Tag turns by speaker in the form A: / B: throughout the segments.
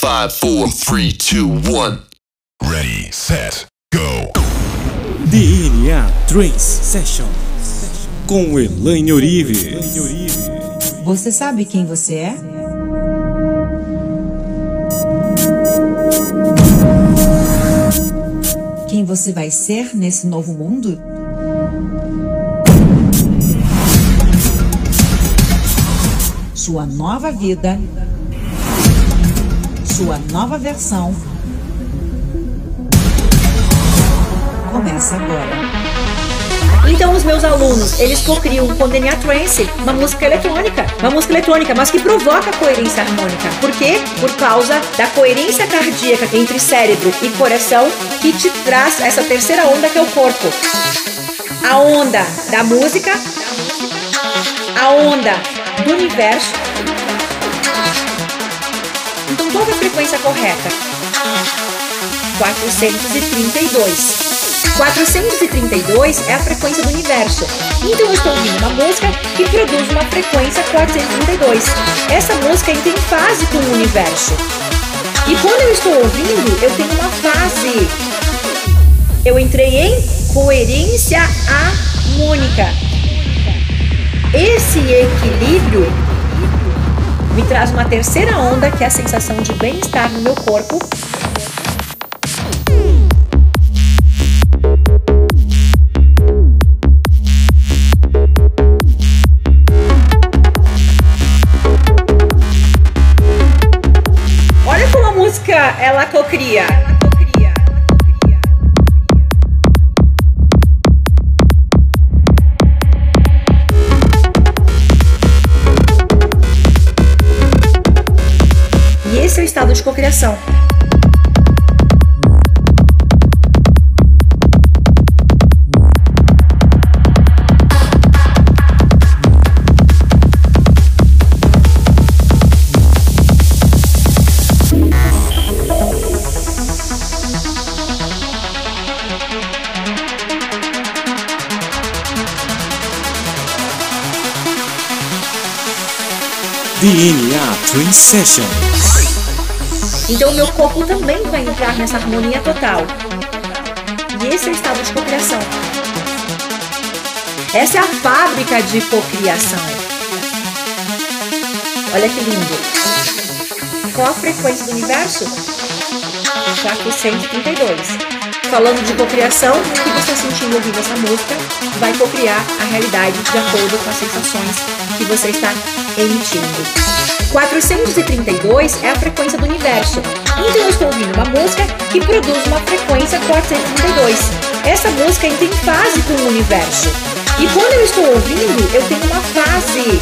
A: Five, four, three, two, one.
B: Ready, set, go.
C: DNA Trance Session com Elaine Orive.
D: Você sabe quem você é? Quem você vai ser nesse novo mundo? Sua nova vida, sua nova versão começa agora.
E: Então os meus alunos, eles cocriam com DNA Trance uma música eletrônica, uma música eletrônica, mas que provoca coerência harmônica. Por quê? Por causa da coerência cardíaca entre cérebro e coração que te traz essa terceira onda que é o corpo. A onda da música, a onda do universo. É a frequência correta? 432. 432 é a frequência do universo. Então eu estou ouvindo uma música que produz uma frequência 432. Essa música entra em fase com o universo. E quando eu estou ouvindo, eu tenho uma fase. Eu entrei em coerência harmônica. Esse equilíbrio me traz uma terceira onda, que é a sensação de bem-estar no meu corpo Olha como a música ela cocria. De cocriação.
C: DNA Trance Session
E: Então o meu corpo também vai entrar nessa harmonia total. E esse é o estado de cocriação. Essa é a fábrica de cocriação. Olha que lindo. Qual a frequência do universo? 432. Falando de cocriação, o que você sentindo ouvindo essa música vai cocriar a realidade de acordo com as sensações que você está emitindo. 432 é a frequência do universo. Então eu estou ouvindo uma música que produz uma frequência 432. Essa música entra em fase com o universo. E quando eu estou ouvindo, eu tenho uma fase.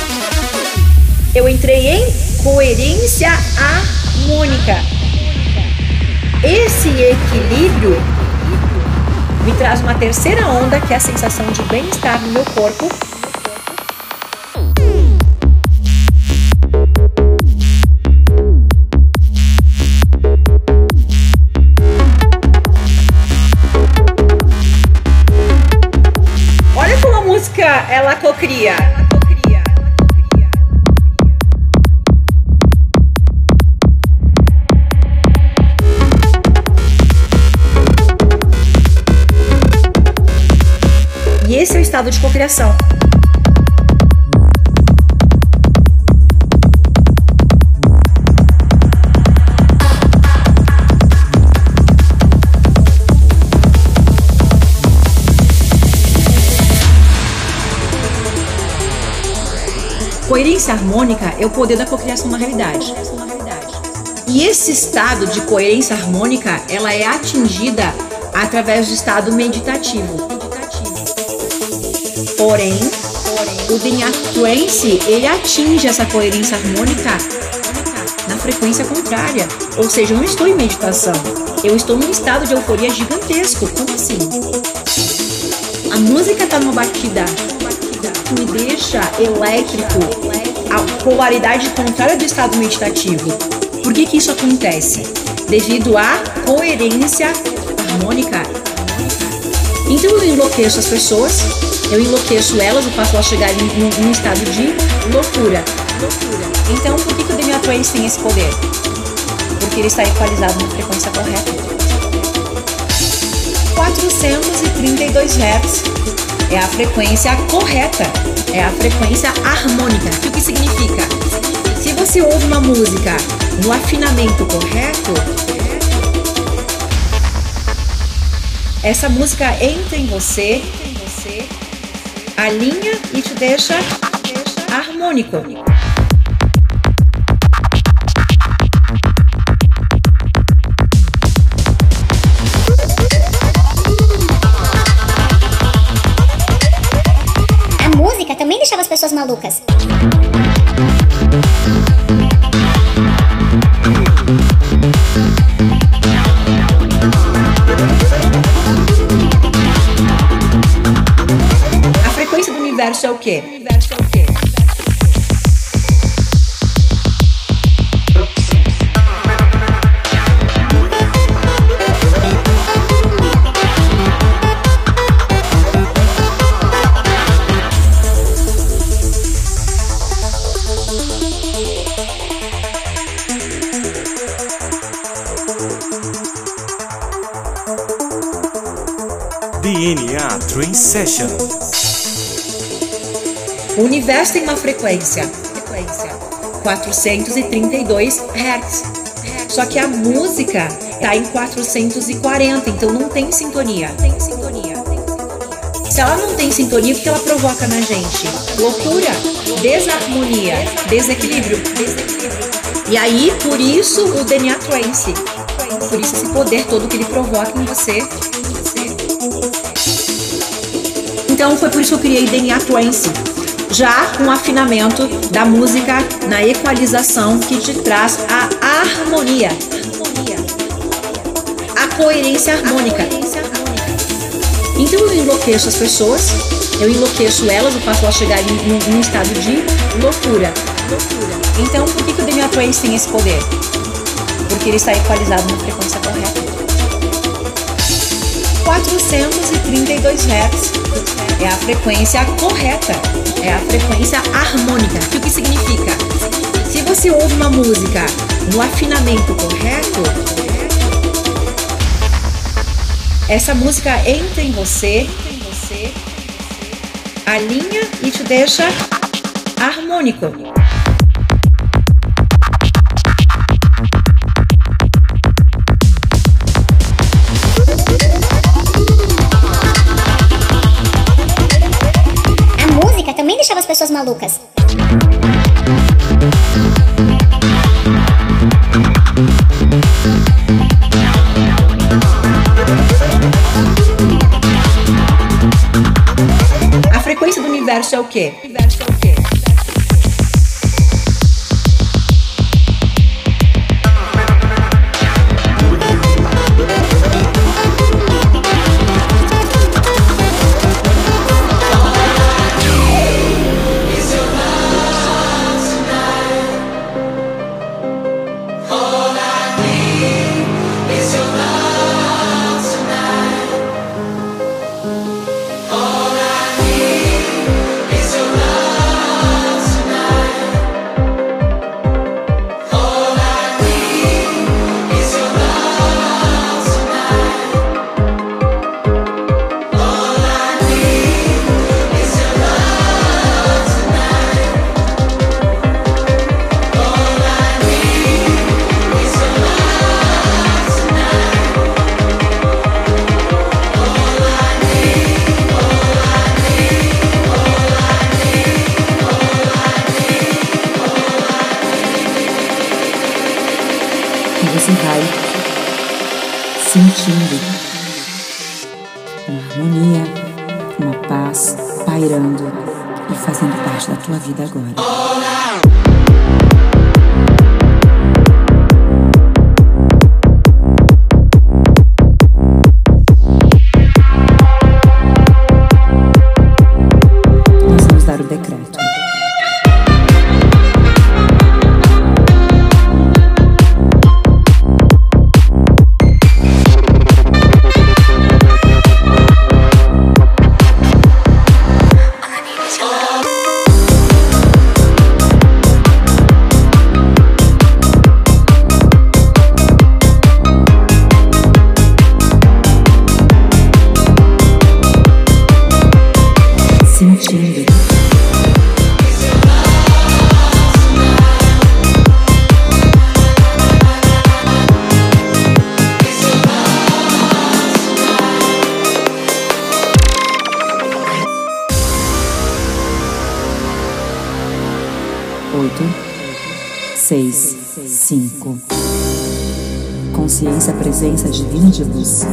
E: Eu entrei em coerência harmônica. Esse equilíbrio me traz uma terceira onda, que é a sensação de bem-estar no meu corpo. E é o estado de cocriação. Coerência harmônica é o poder da cocriação na realidade. E esse estado de coerência harmônica, ela é atingida através do estado meditativo. Porém, o DNA Trance, ele atinge essa coerência harmônica na frequência contrária. Ou seja, eu não estou em meditação. Eu estou num estado de euforia gigantesco. Como assim? A música está numa batida que me deixa elétrico, a polaridade contrária do estado meditativo. Por que, que isso acontece? Devido à coerência harmônica. Então eu enlouqueço as pessoas, eu enlouqueço elas, eu faço elas chegarem num, num estado de loucura. Então por que, que o Trance tem esse poder? Porque ele está equalizado na frequência correta. 432 Hz é a frequência correta, é a frequência harmônica. O que significa? Se você ouve uma música no afinamento correto, essa música entra em você, alinha e te deixa harmônico.
F: A música também deixava as pessoas malucas.
E: Universo é o quê? Quê?
C: DNA Trance Session.
E: O universo tem uma frequência, frequência 432 Hz. Só que a música está em 440, então não tem sintonia. Tem sintonia. Se ela não tem sintonia, o que ela provoca na gente? Loucura, desarmonia, desequilíbrio. E aí, por isso o DNA Trance. Por isso esse poder todo que ele provoca em você. Então foi por isso que eu criei DNA Trance. Já com afinamento da música na equalização que te traz a harmonia. A coerência harmônica. Então eu enlouqueço as pessoas, eu enlouqueço elas, eu faço elas chegarem num, estado de loucura. Então por que, que o DNA Trance tem esse poder? Porque ele está equalizado na frequência correta. 432 Hz é a frequência correta, é a frequência harmônica. O que significa? Se você ouve uma música no afinamento correto, essa música entra em você, alinha e te deixa harmônico.
F: Deixava as pessoas malucas.
E: A frequência do universo é o quê?
D: Você vai sentindo uma harmonia, uma paz pairando e fazendo parte da tua vida agora. 6, 5. Consciência, presença divina de luz.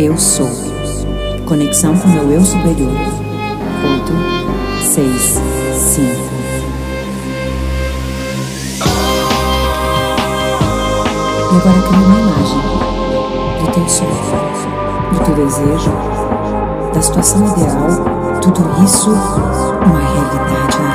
D: Eu sou. Conexão com meu eu superior. 8, 6, 5. E agora cria uma imagem do teu sonho, do teu desejo, da situação ideal, tudo isso uma realidade na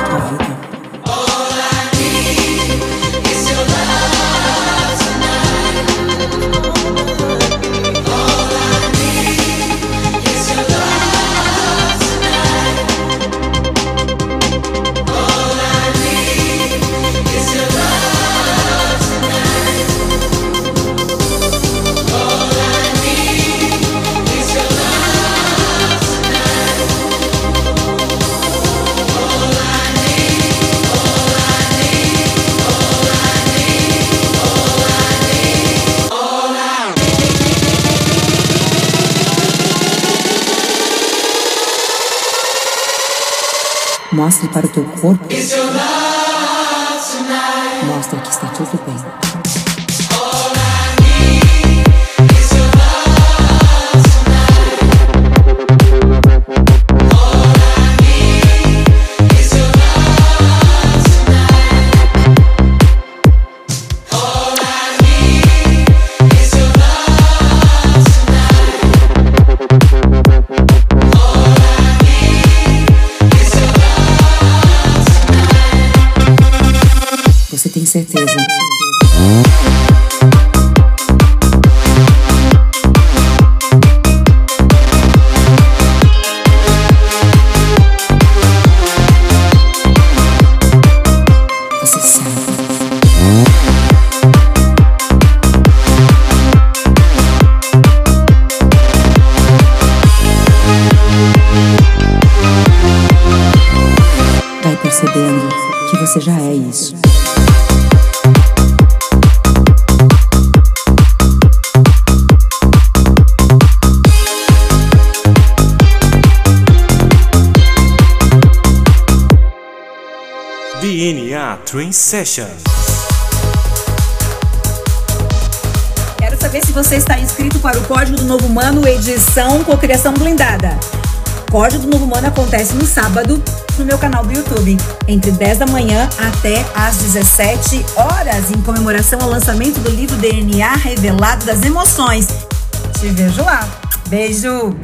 D: Mostre para o teu corpo. Mostre que está tudo bem. Certeza? Percebendo que você já é isso.
C: DNA Trance Session.
E: Quero saber se você está inscrito para o Código do Novo Humano, edição Cocriação Blindada. Código do Novo Humano acontece no sábado no meu canal do YouTube, entre 10 da manhã até às 17 horas, em comemoração ao lançamento do livro DNA Revelado das Emoções. Te vejo lá. Beijo!